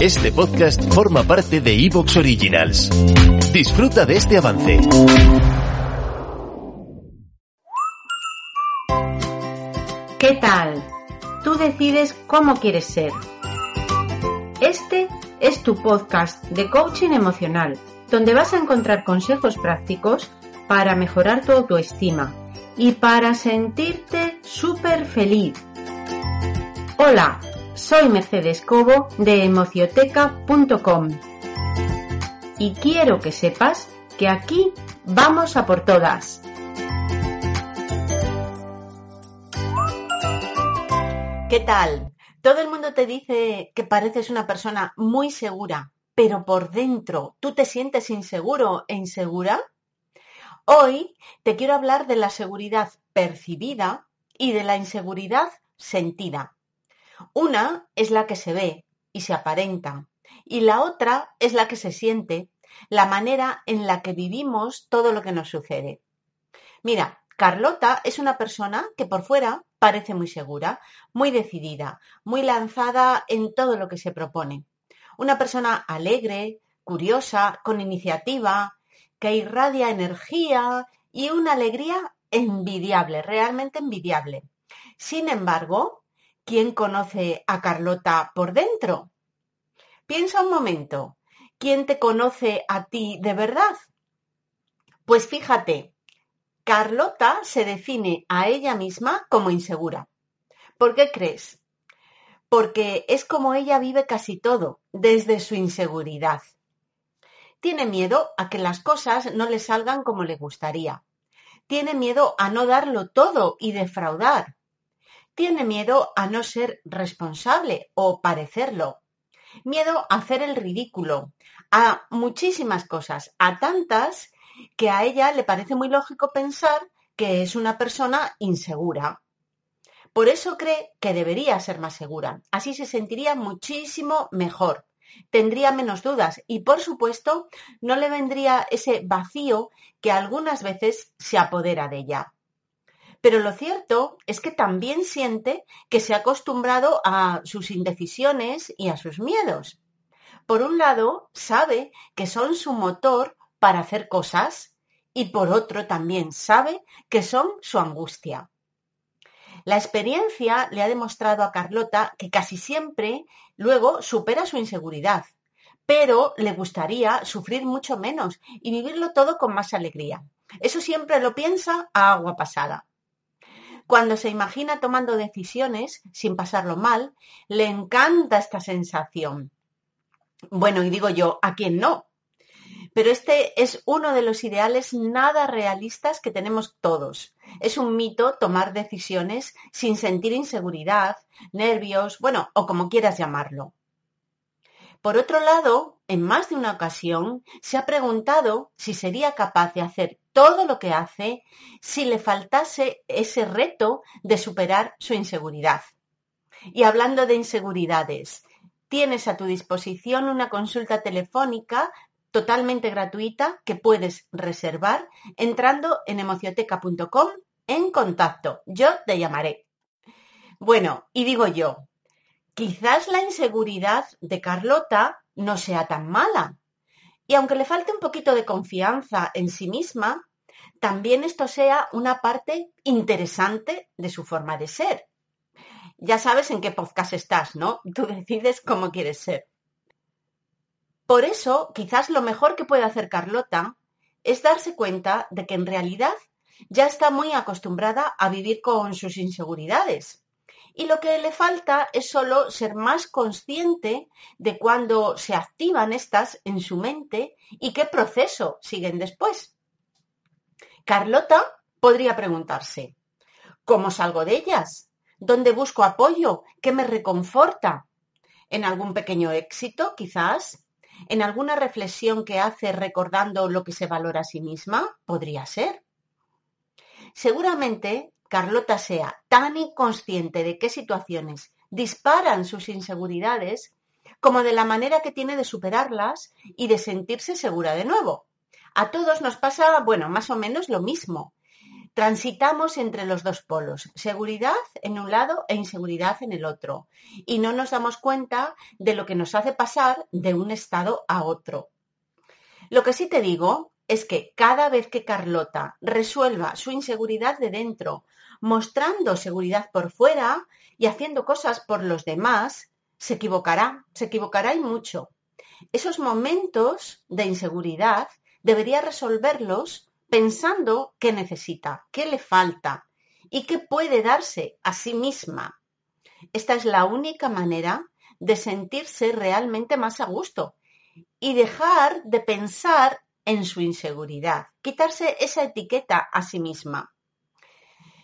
Este podcast forma parte de Evox Originals. Disfruta de este avance. ¿Qué tal? Tú decides cómo quieres ser. Este es tu podcast de coaching emocional, donde vas a encontrar consejos prácticos para mejorar tu autoestima y para sentirte súper feliz. Hola, soy Mercedes Cobo de emocioteca.com y quiero que sepas que aquí vamos a por todas. ¿Qué tal? Todo el mundo te dice que pareces una persona muy segura, pero por dentro tú te sientes inseguro e insegura. Hoy te quiero hablar de la seguridad percibida y de la inseguridad sentida. Una es la que se ve y se aparenta y la otra es la que se siente, la manera en la que vivimos todo lo que nos sucede. Mira, Carlota es una persona que por fuera parece muy segura, muy decidida, muy lanzada en todo lo que se propone. Una persona alegre, curiosa, con iniciativa, que irradia energía y una alegría envidiable, realmente envidiable. Sin embargo, ¿quién conoce a Carlota por dentro? Piensa un momento, ¿quién te conoce a ti de verdad? Pues fíjate, Carlota se define a ella misma como insegura. ¿Por qué crees? Porque es como ella vive casi todo, desde su inseguridad. Tiene miedo a que las cosas no le salgan como le gustaría. Tiene miedo a no darlo todo y defraudar. Tiene miedo a no ser responsable o parecerlo. Miedo a hacer el ridículo. A muchísimas cosas, a tantas que a ella le parece muy lógico pensar que es una persona insegura. Por eso cree que debería ser más segura. Así se sentiría muchísimo mejor. Tendría menos dudas y, por supuesto, no le vendría ese vacío que algunas veces se apodera de ella. Pero lo cierto es que también siente que se ha acostumbrado a sus indecisiones y a sus miedos. Por un lado, sabe que son su motor para hacer cosas y por otro también sabe que son su angustia. La experiencia le ha demostrado a Carlota que casi siempre luego supera su inseguridad, pero le gustaría sufrir mucho menos y vivirlo todo con más alegría. Eso siempre lo piensa a agua pasada. Cuando se imagina tomando decisiones sin pasarlo mal, le encanta esta sensación. Bueno, y digo yo, ¿a quién no? Pero este es uno de los ideales nada realistas que tenemos todos. Es un mito tomar decisiones sin sentir inseguridad, nervios, bueno, o como quieras llamarlo. Por otro lado, en más de una ocasión se ha preguntado si sería capaz de hacer todo lo que hace si le faltase ese reto de superar su inseguridad. Y hablando de inseguridades, tienes a tu disposición una consulta telefónica totalmente gratuita que puedes reservar entrando en emocioteca.com en contacto. Yo te llamaré. Bueno, y digo yo, quizás la inseguridad de Carlota no sea tan mala. Y aunque le falte un poquito de confianza en sí misma, también esto sea una parte interesante de su forma de ser. Ya sabes en qué podcast estás, ¿no? Tú decides cómo quieres ser. Por eso, quizás lo mejor que puede hacer Carlota es darse cuenta de que en realidad ya está muy acostumbrada a vivir con sus inseguridades. Y lo que le falta es solo ser más consciente de cuándo se activan estas en su mente y qué proceso siguen después. Carlota podría preguntarse, ¿cómo salgo de ellas? ¿Dónde busco apoyo? ¿Qué me reconforta? ¿En algún pequeño éxito, quizás? ¿En alguna reflexión que hace recordando lo que se valora a sí misma? Podría ser. Seguramente Carlota sea tan inconsciente de qué situaciones disparan sus inseguridades como de la manera que tiene de superarlas y de sentirse segura de nuevo. A todos nos pasa, bueno, más o menos lo mismo. Transitamos entre los dos polos, seguridad en un lado e inseguridad en el otro, y no nos damos cuenta de lo que nos hace pasar de un estado a otro. Lo que sí te digo es que cada vez que Carlota resuelva su inseguridad de dentro, mostrando seguridad por fuera y haciendo cosas por los demás, se equivocará, se equivocará y mucho. Esos momentos de inseguridad debería resolverlos pensando qué necesita, qué le falta y qué puede darse a sí misma. Esta es la única manera de sentirse realmente más a gusto y dejar de pensar en su inseguridad, quitarse esa etiqueta a sí misma.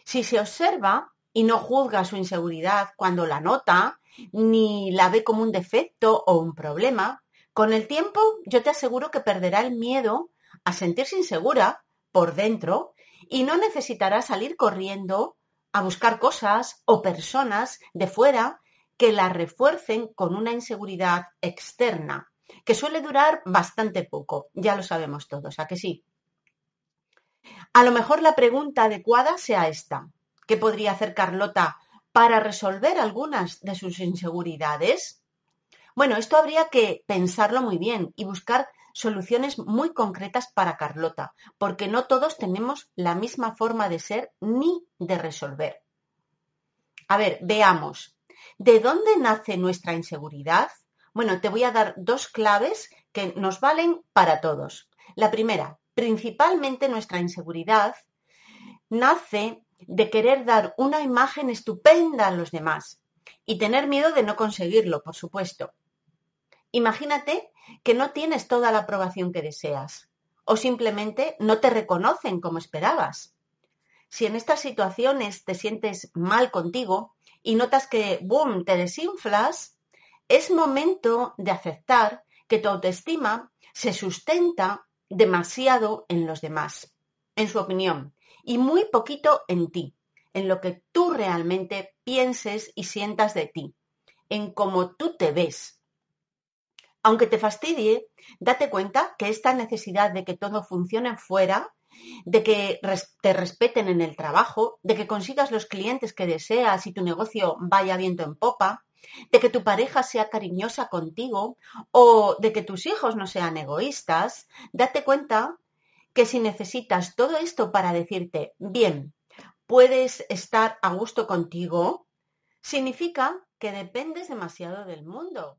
Si se observa y no juzga su inseguridad cuando la nota, ni la ve como un defecto o un problema, con el tiempo yo te aseguro que perderá el miedo a sentirse insegura por dentro y no necesitará salir corriendo a buscar cosas o personas de fuera que la refuercen con una inseguridad externa, que suele durar bastante poco, ya lo sabemos todos, ¿a que sí? A lo mejor la pregunta adecuada sea esta. ¿Qué podría hacer Carlota para resolver algunas de sus inseguridades? Bueno, esto habría que pensarlo muy bien y buscar soluciones muy concretas para Carlota, porque no todos tenemos la misma forma de ser ni de resolver. A ver, veamos. ¿De dónde nace nuestra inseguridad? Bueno, te voy a dar dos claves que nos valen para todos. La primera, principalmente nuestra inseguridad nace de querer dar una imagen estupenda a los demás y tener miedo de no conseguirlo, por supuesto. Imagínate que no tienes toda la aprobación que deseas o simplemente no te reconocen como esperabas. Si en estas situaciones te sientes mal contigo y notas que, boom, te desinflas, es momento de aceptar que tu autoestima se sustenta demasiado en los demás, en su opinión, y muy poquito en ti, en lo que tú realmente pienses y sientas de ti, en cómo tú te ves, aunque te fastidie, date cuenta que esta necesidad de que todo funcione fuera, de que te respeten en el trabajo, de que consigas los clientes que deseas y tu negocio vaya viento en popa, de que tu pareja sea cariñosa contigo o de que tus hijos no sean egoístas, date cuenta que si necesitas todo esto para decirte, bien, puedes estar a gusto contigo, significa que dependes demasiado del mundo.